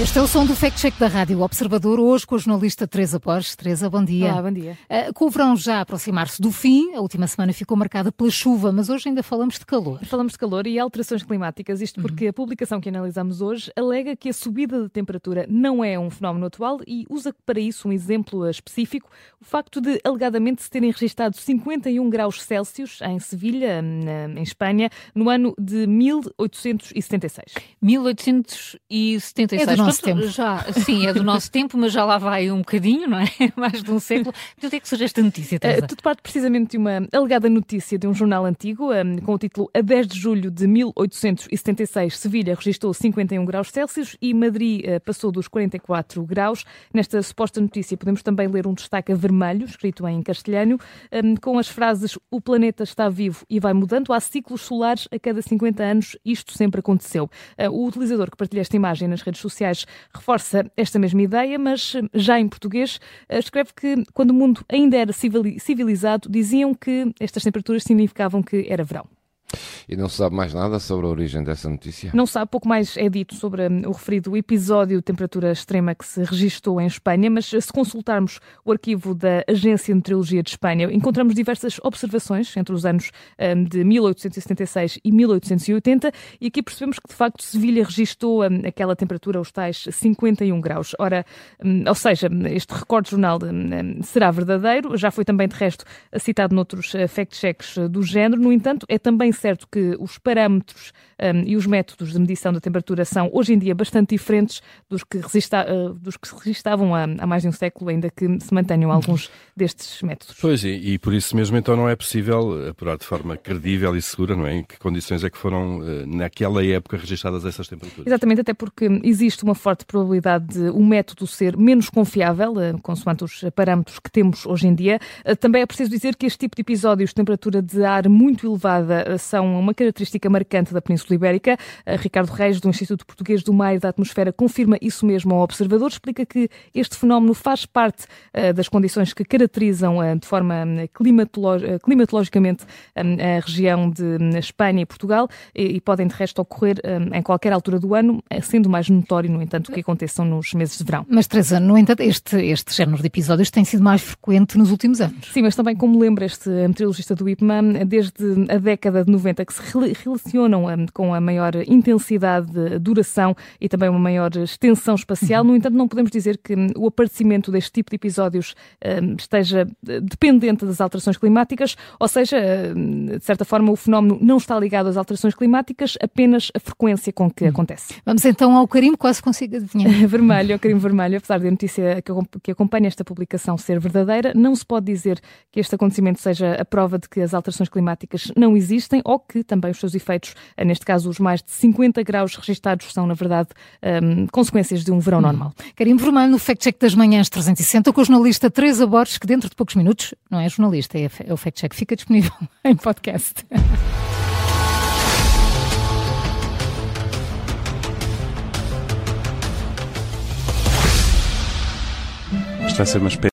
Este é o som do Fact Check da Rádio Observador, hoje com a jornalista Teresa Borges. Teresa, bom dia. Olá, bom dia. Uh, com o verão já a aproximar-se do fim, a última semana ficou marcada pela chuva, mas hoje ainda falamos de calor. Falamos de calor e alterações climáticas, isto porque uhum. a publicação que analisamos hoje alega que a subida de temperatura não é um fenómeno atual e usa para isso um exemplo específico, o facto de alegadamente se terem registrado 51 graus Celsius em Sevilha, em Espanha, no ano de 1876. 1876. É nosso tempo. Já, sim, é do nosso tempo, mas já lá vai um bocadinho, não é? Mais de um século. De onde é que surge esta notícia, Teresa? Uh, tudo parte precisamente de uma alegada notícia de um jornal antigo, um, com o título A 10 de julho de 1876, Sevilha registrou 51 graus Celsius e Madrid uh, passou dos 44 graus. Nesta suposta notícia podemos também ler um destaque a vermelho, escrito em castelhano, um, com as frases O planeta está vivo e vai mudando. Há ciclos solares a cada 50 anos, isto sempre aconteceu. Uh, o utilizador que partilha esta imagem nas redes sociais reforça esta mesma ideia, mas já em português eh, escreve que quando o mundo ainda era civilizado, diziam que estas temperaturas significavam que era verão. E não se sabe mais nada sobre a origem dessa notícia? Não sabe, pouco mais é dito sobre hum, o referido episódio de temperatura extrema que se registou em Espanha, mas se consultarmos o arquivo da Agência de Meteorologia de Espanha, encontramos diversas observações entre os anos um, de 1876 e 1880 e aqui percebemos que, de facto, Sevilha registou um, aquela temperatura, os tais 51 graus. Ora, ou seja, este recorde jornal hum, será verdadeiro, já foi também, de resto, citado noutros uh, fact-checks uh, do género, no entanto, é também certo que os parâmetros um, e os métodos de medição da temperatura são hoje em dia bastante diferentes dos que, resista, uh, dos que se registavam há, há, mais de um século, ainda que se mantenham alguns destes métodos. Pois, e, e, por isso mesmo então não é possível apurar de forma credível e segura, não é? Em que condições é que foram, uh, naquela época, registadas essas temperaturas? Exatamente, até porque existe uma forte probabilidade de o método ser menos confiável, uh, consoante os parâmetros que temos hoje em dia. Uh, também é preciso dizer que este tipo de episódios de temperatura de ar muito elevada são uma característica marcante da Península Ibérica. Ricardo Reis, do Instituto Português do Mar e da Atmosfera, confirma isso mesmo ao observador. Explica que este fenómeno faz parte uh, das condições que caracterizam uh, de forma hum, climatologicamente a região de um, Espanha e Portugal e, podem, de resto, ocorrer um, em qualquer altura do ano, eh, sendo mais notório, no entanto, que aconteçam nos meses de verão. Mas, Teresa, no entanto, este, este género de episódios tem sido mais frequente nos últimos anos. Sim, mas também, como lembra este meteorologista do IPMA, desde a década de 90 que se relacionam um, com a maior intensidade, de duração e também uma maior extensão espacial. No entanto, não podemos dizer que um, o aparecimento deste tipo de episódios um, esteja eh, dependente das alterações climáticas, ou seja, de certa forma, o fenómeno não está ligado às alterações climáticas, apenas a frequência com que acontece. Vamos então ao carimbo, quase consigo adivinhar. vermelho, ao carimbo vermelho, apesar da notícia que acompanha esta publicação ser verdadeira, não se pode dizer que este acontecimento seja a prova de que as alterações climáticas não existem ou que também os seus efeitos, eh, neste caso os mais de 50 graus registados, são, na verdade, um, consequências de um verão normal. Carimbo Vermelho no Fact Check das Manhãs 360 com a jornalista Teresa Borges, que dentro de poucos minutos, não é jornalista, é, é o Fact Check, fica disponível em podcast. Está a ser uma espécie